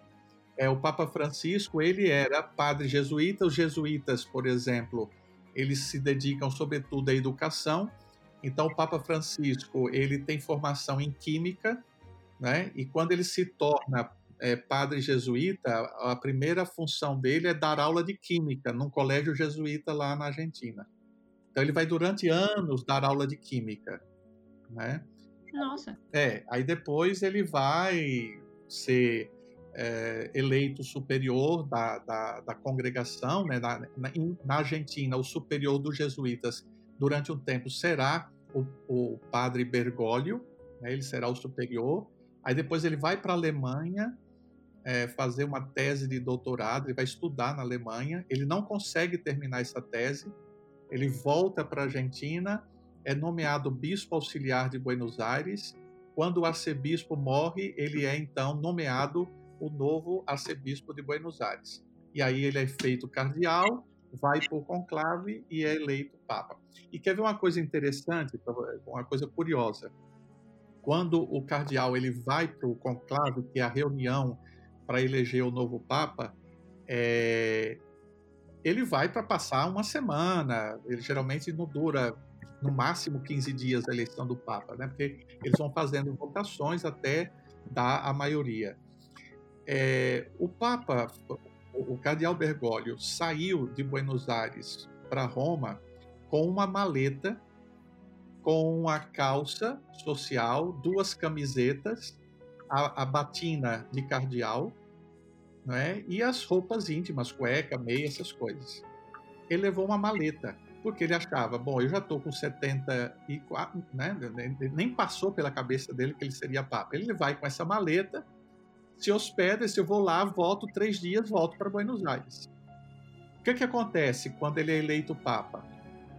É, o Papa Francisco, ele era padre jesuíta. Os jesuítas, por exemplo, eles se dedicam sobretudo à educação. Então, o Papa Francisco, ele tem formação em química, né? E quando ele se torna é, padre jesuíta, a primeira função dele é dar aula de química num colégio jesuíta lá na Argentina. Então ele vai durante anos dar aula de química, né? Nossa. É, aí depois ele vai ser é, eleito superior da, da, da congregação, né? Na, na, na, Argentina, o superior dos jesuítas durante um tempo será o, o padre Bergoglio, né? ele será o superior. Aí depois ele vai para a Alemanha é, fazer uma tese de doutorado, ele vai estudar na Alemanha. Ele não consegue terminar essa tese, ele volta para a Argentina, é nomeado bispo auxiliar de Buenos Aires. Quando o arcebispo morre, ele é então nomeado o novo arcebispo de Buenos Aires. E aí ele é feito cardeal, vai para o conclave e é eleito papa. E quer ver uma coisa interessante, uma coisa curiosa? Quando o cardeal ele vai para o conclave, que é a reunião para eleger o novo papa, é, ele vai para passar uma semana. Ele geralmente não dura no máximo 15 dias a eleição do Papa, né? Porque eles vão fazendo votações até dar a maioria. É, o Papa, o Cardeal Bergoglio, saiu de Buenos Aires para Roma com uma maleta, com uma calça social, duas camisetas, a, a batina de cardeal né? e as roupas íntimas, cueca, meia, essas coisas. Ele levou uma maleta, porque ele achava, bom, eu já estou com 74, né? nem passou pela cabeça dele que ele seria papa. Ele vai com essa maleta, se hospeda, se eu vou lá, volto três dias, volto para Buenos Aires. O que, que acontece quando ele é eleito papa?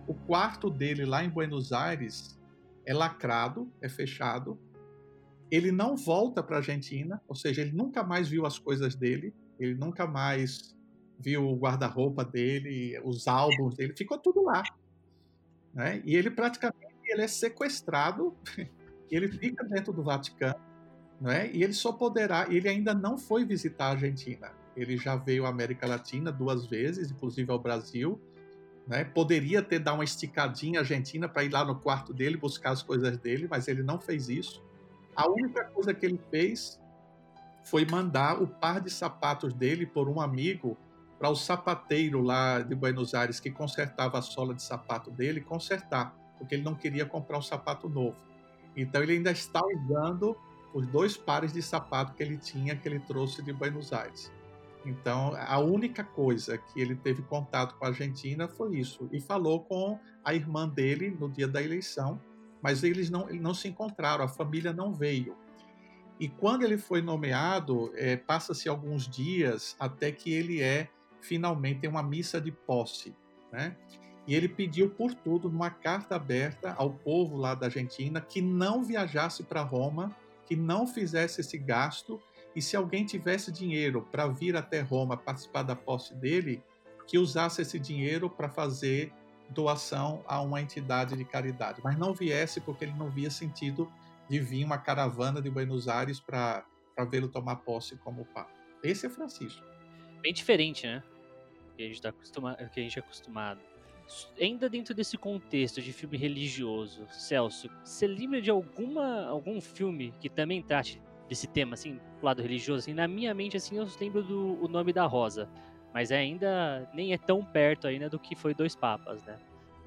O quarto dele lá em Buenos Aires é lacrado, é fechado, ele não volta para a Argentina, ou seja, ele nunca mais viu as coisas dele, ele nunca mais viu o guarda-roupa dele, os álbuns dele, ficou tudo lá. Né? E ele praticamente ele é sequestrado, (laughs) ele fica dentro do Vaticano, né? e ele só poderá, ele ainda não foi visitar a Argentina. Ele já veio à América Latina duas vezes, inclusive ao Brasil, né? Poderia ter dado uma esticadinha Argentina para ir lá no quarto dele buscar as coisas dele, mas ele não fez isso. A única coisa que ele fez foi mandar o par de sapatos dele por um amigo para o sapateiro lá de Buenos Aires que consertava a sola de sapato dele consertar, porque ele não queria comprar um sapato novo. Então ele ainda está usando os dois pares de sapato que ele tinha que ele trouxe de Buenos Aires. Então, a única coisa que ele teve contato com a Argentina foi isso. E falou com a irmã dele no dia da eleição, mas eles não, não se encontraram, a família não veio. E quando ele foi nomeado, é, passa-se alguns dias até que ele é finalmente em uma missa de posse, né? E ele pediu por tudo, numa carta aberta ao povo lá da Argentina, que não viajasse para Roma, que não fizesse esse gasto, e se alguém tivesse dinheiro para vir até Roma participar da posse dele, que usasse esse dinheiro para fazer doação a uma entidade de caridade, mas não viesse porque ele não via sentido de vir uma caravana de Buenos Aires para vê-lo tomar posse como Papa. Esse é Francisco. Bem diferente, né? Que a gente, tá que a gente é acostumado. ainda dentro desse contexto de filme religioso, Celso, você lembra de alguma algum filme que também trate desse tema, assim, do lado religioso? Assim, na minha mente, assim, eu lembro do O Nome da Rosa, mas ainda nem é tão perto ainda do que foi Dois Papas, né?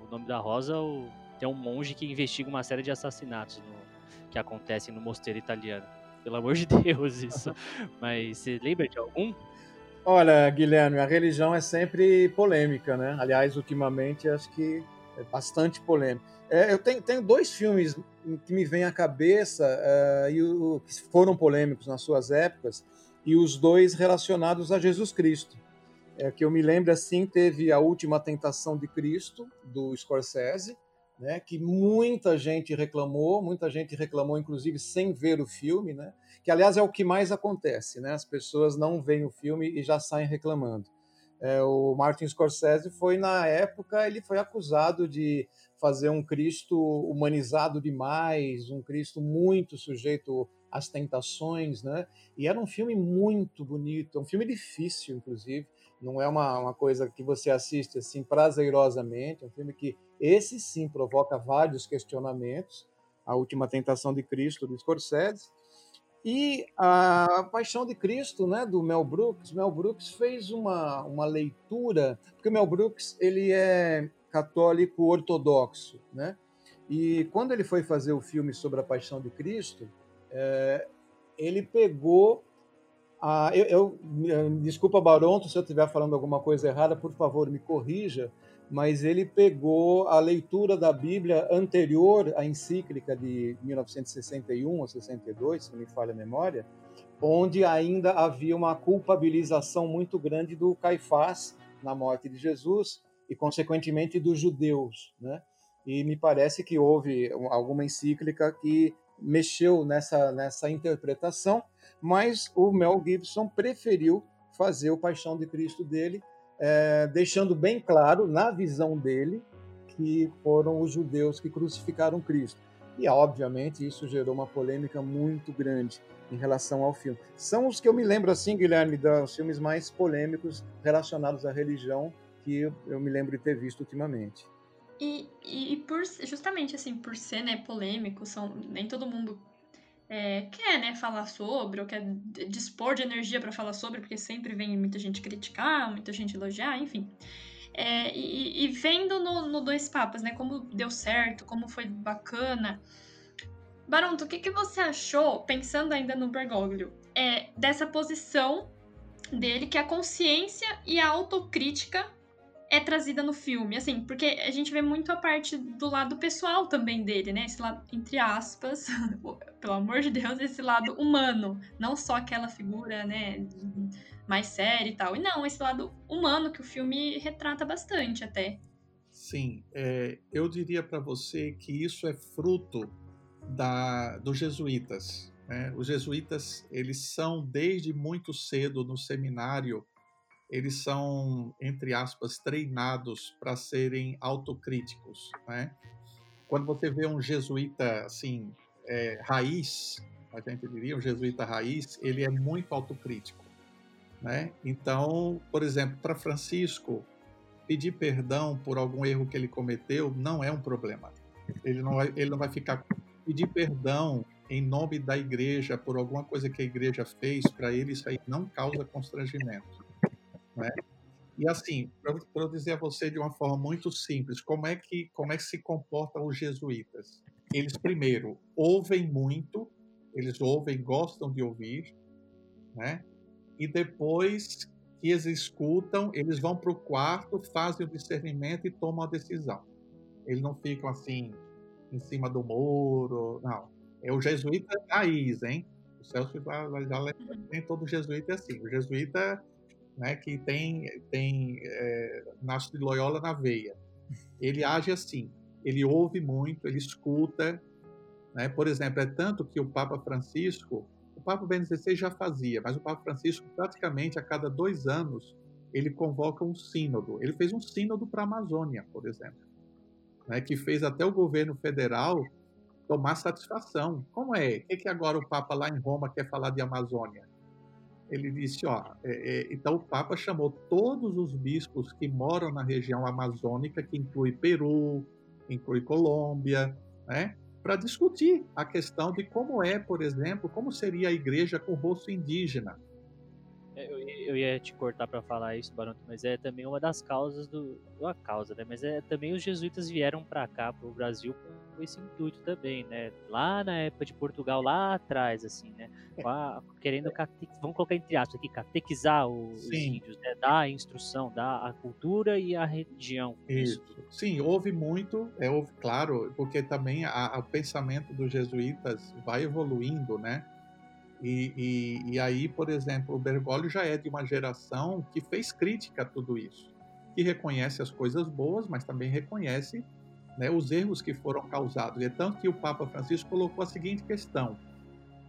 O Nome da Rosa o, tem um monge que investiga uma série de assassinatos no, que acontecem no mosteiro italiano. Pelo amor de (laughs) Deus, isso. mas você lembra de algum? Olha, Guilherme, a religião é sempre polêmica, né? Aliás, ultimamente acho que é bastante polêmica. É, eu tenho, tenho, dois filmes que me vêm à cabeça uh, e o, que foram polêmicos nas suas épocas e os dois relacionados a Jesus Cristo. É, que eu me lembro assim, teve a Última Tentação de Cristo do Scorsese, né? Que muita gente reclamou, muita gente reclamou inclusive sem ver o filme, né? que aliás é o que mais acontece, né? As pessoas não veem o filme e já saem reclamando. É, o Martin Scorsese foi na época ele foi acusado de fazer um Cristo humanizado demais, um Cristo muito sujeito às tentações, né? E era um filme muito bonito, um filme difícil, inclusive. Não é uma, uma coisa que você assiste assim prazerosamente, é um filme que esse sim provoca vários questionamentos. A Última Tentação de Cristo do Scorsese. E a Paixão de Cristo, né, do Mel Brooks, Mel Brooks fez uma, uma leitura, porque o Mel Brooks ele é católico ortodoxo, né? E quando ele foi fazer o filme sobre a Paixão de Cristo, é, ele pegou a, eu, eu, desculpa Baronto se eu estiver falando alguma coisa errada, por favor me corrija, mas ele pegou a leitura da Bíblia anterior à encíclica de 1961 ou 62, se não me falha a memória, onde ainda havia uma culpabilização muito grande do Caifás na morte de Jesus e, consequentemente, dos judeus. Né? E me parece que houve alguma encíclica que mexeu nessa, nessa interpretação, mas o Mel Gibson preferiu fazer o Paixão de Cristo dele é, deixando bem claro, na visão dele, que foram os judeus que crucificaram Cristo. E, obviamente, isso gerou uma polêmica muito grande em relação ao filme. São os que eu me lembro, assim, Guilherme, dos filmes mais polêmicos relacionados à religião que eu me lembro de ter visto ultimamente. E, e por, justamente assim, por ser né, polêmico, são, nem todo mundo é, quer né, falar sobre, ou quer dispor de energia para falar sobre, porque sempre vem muita gente criticar, muita gente elogiar, enfim. É, e, e, vendo no, no, Dois Papas, né, como deu certo, como foi bacana. Baronto, o que, que você achou, pensando ainda no Bergoglio, é, dessa posição dele, que a consciência e a autocrítica é trazida no filme, assim, porque a gente vê muito a parte do lado pessoal também dele, né? Esse lado, entre aspas, (laughs) pelo amor de Deus, esse lado humano, não só aquela figura, né, mais séria e tal. E não, esse lado humano que o filme retrata bastante até. Sim, é, eu diria para você que isso é fruto da, dos jesuítas. Né? Os jesuítas, eles são desde muito cedo no seminário eles são, entre aspas, treinados para serem autocríticos, né? Quando você vê um jesuíta, assim, é, raiz, a gente diria, um jesuíta raiz, ele é muito autocrítico, né? Então, por exemplo, para Francisco, pedir perdão por algum erro que ele cometeu não é um problema. Ele não vai, ele não vai ficar pedir perdão em nome da igreja por alguma coisa que a igreja fez para ele isso aí não causa constrangimento. Né? E assim, para eu dizer a você de uma forma muito simples, como é que como é que se comportam os jesuítas? Eles primeiro ouvem muito, eles ouvem, gostam de ouvir, né? E depois que eles escutam, eles vão para o quarto, fazem o discernimento e tomam a decisão. Eles não ficam assim em cima do muro, não. É o jesuíta raiz, hein? O Celso já, já nem todo jesuíta é assim. O jesuíta né, que tem, tem é, de Loyola na veia. Ele age assim, ele ouve muito, ele escuta. Né? Por exemplo, é tanto que o Papa Francisco, o Papa Bento já fazia, mas o Papa Francisco praticamente a cada dois anos ele convoca um sínodo. Ele fez um sínodo para a Amazônia, por exemplo, né, que fez até o governo federal tomar satisfação. Como é? O que, que agora o Papa lá em Roma quer falar de Amazônia? Ele disse, ó, é, é, então o Papa chamou todos os bispos que moram na região amazônica, que inclui Peru, inclui Colômbia, né, para discutir a questão de como é, por exemplo, como seria a igreja com o rosto indígena, eu, ia te cortar para falar isso, Baronto, mas é também uma das causas do. Não a causa, né? Mas é também os jesuítas vieram para cá, para o Brasil, com esse intuito também, né? Lá na época de Portugal, lá atrás, assim, né? Lá, querendo, cate... vamos colocar entre aspas aqui, catequizar os índios, né? Dar a instrução, dar a cultura e a religião. Isso. isso. Sim, houve muito, é, houve, claro, porque também a, a, o pensamento dos jesuítas vai evoluindo, né? E, e, e, aí, por exemplo, o Bergoglio já é de uma geração que fez crítica a tudo isso, que reconhece as coisas boas, mas também reconhece né, os erros que foram causados. E é tanto que o Papa Francisco colocou a seguinte questão: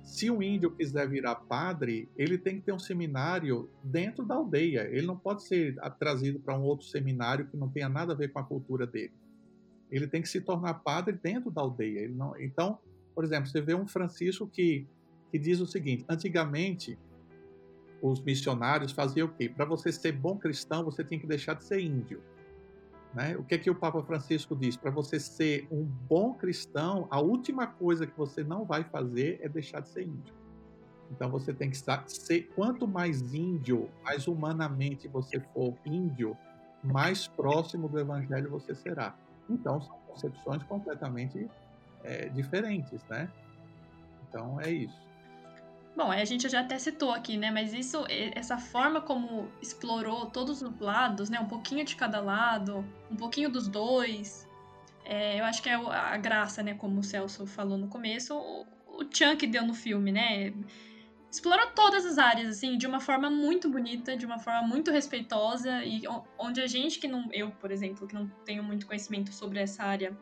se um índio quiser virar padre, ele tem que ter um seminário dentro da aldeia. Ele não pode ser trazido para um outro seminário que não tenha nada a ver com a cultura dele. Ele tem que se tornar padre dentro da aldeia. Não... Então, por exemplo, você vê um Francisco que que diz o seguinte: antigamente os missionários faziam o quê? Para você ser bom cristão, você tinha que deixar de ser índio. Né? O que é que o Papa Francisco diz? Para você ser um bom cristão, a última coisa que você não vai fazer é deixar de ser índio. Então você tem que ser quanto mais índio, mais humanamente você for índio, mais próximo do evangelho você será. Então são concepções completamente é, diferentes, né? Então é isso. Bom, a gente já até citou aqui, né? Mas isso, essa forma como explorou todos os lados, né? Um pouquinho de cada lado, um pouquinho dos dois. É, eu acho que é a graça, né? Como o Celso falou no começo, o, o Chunk deu no filme, né? Explorou todas as áreas, assim, de uma forma muito bonita, de uma forma muito respeitosa, e onde a gente que não. Eu, por exemplo, que não tenho muito conhecimento sobre essa área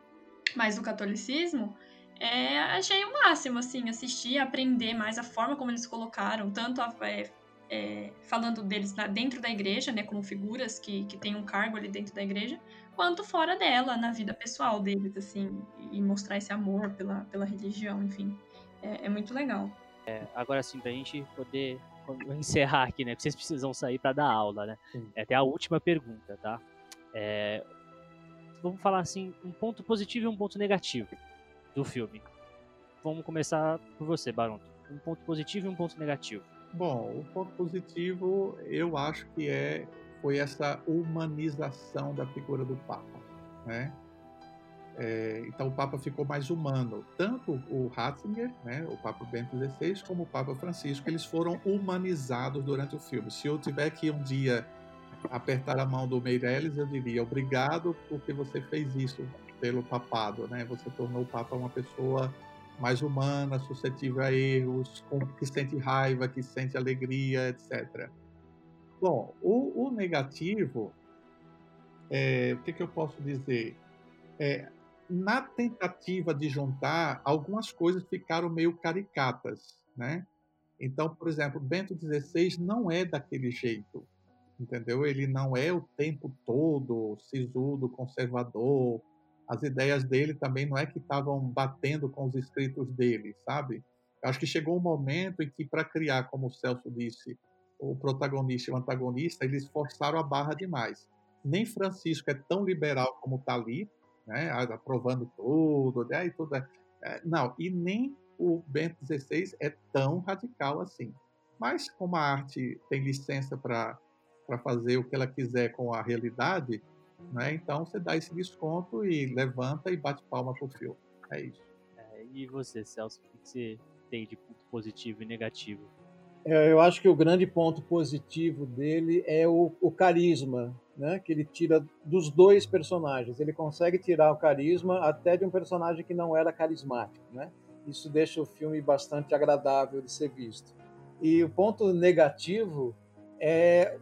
mais do catolicismo, é, achei o máximo, assim, assistir, aprender mais a forma como eles colocaram, tanto a, é, é, falando deles dentro da igreja, né, como figuras que, que têm um cargo ali dentro da igreja, quanto fora dela, na vida pessoal deles, assim, e mostrar esse amor pela, pela religião, enfim. É, é muito legal. É, agora, assim, pra gente poder encerrar aqui, né, porque vocês precisam sair para dar aula, né, Sim. é até a última pergunta, tá? É, vamos falar assim, um ponto positivo e um ponto negativo do filme. Vamos começar por você, Baron. Um ponto positivo e um ponto negativo. Bom, o ponto positivo eu acho que é foi essa humanização da figura do Papa, né? É, então o Papa ficou mais humano. Tanto o Ratzinger, né, o Papa Bento XVI, como o Papa Francisco, eles foram humanizados durante o filme. Se eu tiver que um dia apertar a mão do Meirelles, eu diria obrigado porque você fez isso pelo papado, né? Você tornou o papa uma pessoa mais humana, suscetível a erros, que sente raiva, que sente alegria, etc. Bom, o, o negativo, é, o que, que, eu posso dizer? É, na tentativa de juntar, algumas coisas ficaram meio caricatas, né? Então, por exemplo, Bento XVI não é daquele jeito, entendeu? Ele não é o tempo todo sisudo, conservador, as ideias dele também não é que estavam batendo com os escritos dele, sabe? Eu acho que chegou um momento em que, para criar, como o Celso disse, o protagonista e o antagonista, eles forçaram a barra demais. Nem Francisco é tão liberal como está ali, né, aprovando tudo, né, tudo é, é, não, e nem o Bento XVI é tão radical assim. Mas como a arte tem licença para fazer o que ela quiser com a realidade, né? Então você dá esse desconto e levanta e bate palma pro filme. É isso. É, e você, Celso, o que você tem de ponto positivo e negativo? É, eu acho que o grande ponto positivo dele é o, o, carisma, né? Que ele tira dos dois personagens. Ele consegue tirar o carisma até de um personagem que não era carismático, né? Isso deixa o filme bastante agradável de ser visto. E o ponto negativo é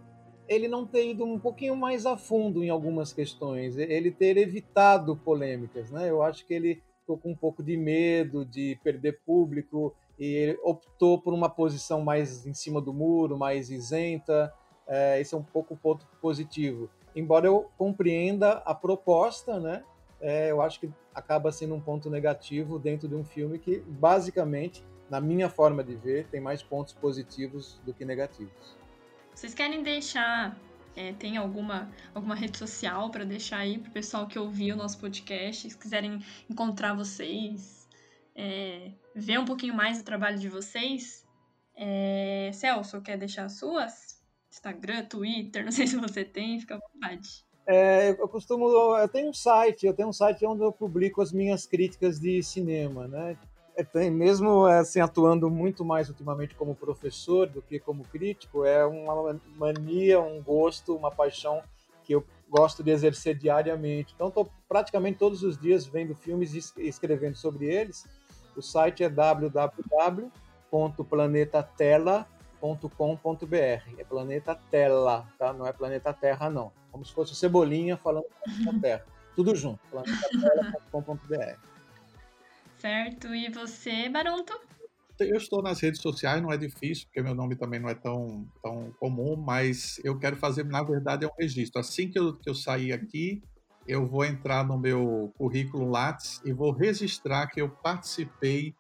ele não ter ido um pouquinho mais a fundo em algumas questões, ele ter evitado polêmicas, né? Eu acho que ele ficou com um pouco de medo de perder público e optou por uma posição mais em cima do muro, mais isenta. É, esse é um pouco o ponto positivo. Embora eu compreenda a proposta, né? É, eu acho que acaba sendo um ponto negativo dentro de um filme que basicamente na minha forma de ver, tem mais pontos positivos do que negativos. Vocês querem deixar é, tem alguma, alguma rede social para deixar aí para o pessoal que ouviu o nosso podcast, se quiserem encontrar vocês, é, ver um pouquinho mais do trabalho de vocês? É, Celso, quer deixar as suas? Instagram, Twitter, (laughs) não sei se você tem, fica à vontade. É, eu costumo, eu tenho um site, eu tenho um site onde eu publico as minhas críticas de cinema, né? É, mesmo assim atuando muito mais ultimamente como professor do que como crítico, é uma mania, um gosto, uma paixão que eu gosto de exercer diariamente. Então, estou praticamente todos os dias vendo filmes e escrevendo sobre eles. O site é www.planetatela.com.br. É Planeta Tela, tá? Não é Planeta Terra, não. Como se fosse Cebolinha falando Planeta Terra. Tudo junto, planetatela.com.br certo? E você, Baronto? Eu estou nas redes sociais, não é difícil, porque meu nome também não é tão, tão comum, mas eu quero fazer, na verdade, é um registro. Assim que eu, que eu sair aqui, eu vou entrar no meu currículo Lattes e vou registrar que eu participei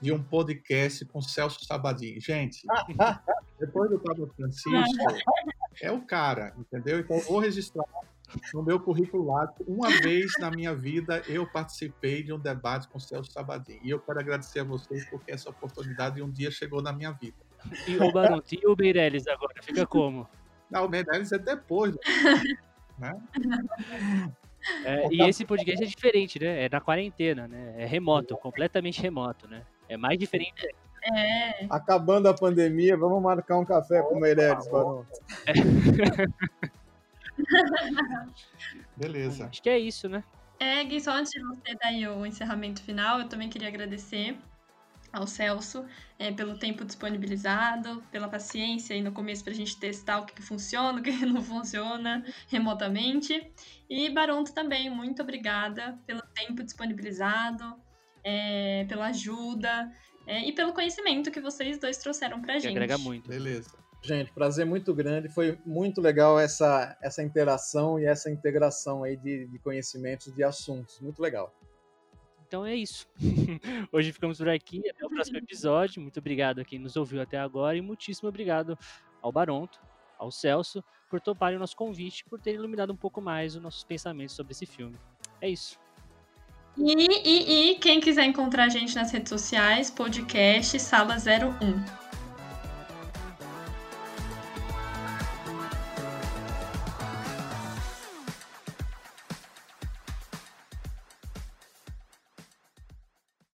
de um podcast com Celso Sabadin. Gente, (laughs) depois do Pablo Francisco, é o cara, entendeu? Então eu vou registrar no meu currículo lá, uma vez na minha vida eu participei de um debate com o Celso Sabadin. E eu quero agradecer a vocês porque essa oportunidade um dia chegou na minha vida. E o Baruto, e o Meirelles agora? Fica como? Não, o Meirelles é depois. Né? (laughs) É, e esse podcast é diferente, né? É na quarentena, né? É remoto, completamente remoto, né? É mais diferente. É. Acabando a pandemia, vamos marcar um café com o Meirelles, Baronto. É. (laughs) Beleza. Acho que é isso, né? É, Gui, só antes de você dar o encerramento final, eu também queria agradecer ao Celso é, pelo tempo disponibilizado, pela paciência aí no começo para a gente testar o que, que funciona, (laughs) o que não funciona remotamente. E Baronto também, muito obrigada pelo tempo disponibilizado, é, pela ajuda é, e pelo conhecimento que vocês dois trouxeram para a gente. Agrega muito. Beleza. Gente, prazer muito grande. Foi muito legal essa, essa interação e essa integração aí de, de conhecimentos, de assuntos. Muito legal. Então é isso. (laughs) Hoje ficamos por aqui. Até o próximo episódio. Muito obrigado a quem nos ouviu até agora e muitíssimo obrigado ao Baronto, ao Celso, por toparem o nosso convite, por terem iluminado um pouco mais os nossos pensamentos sobre esse filme. É isso. E, e, e quem quiser encontrar a gente nas redes sociais, podcast Sala 01.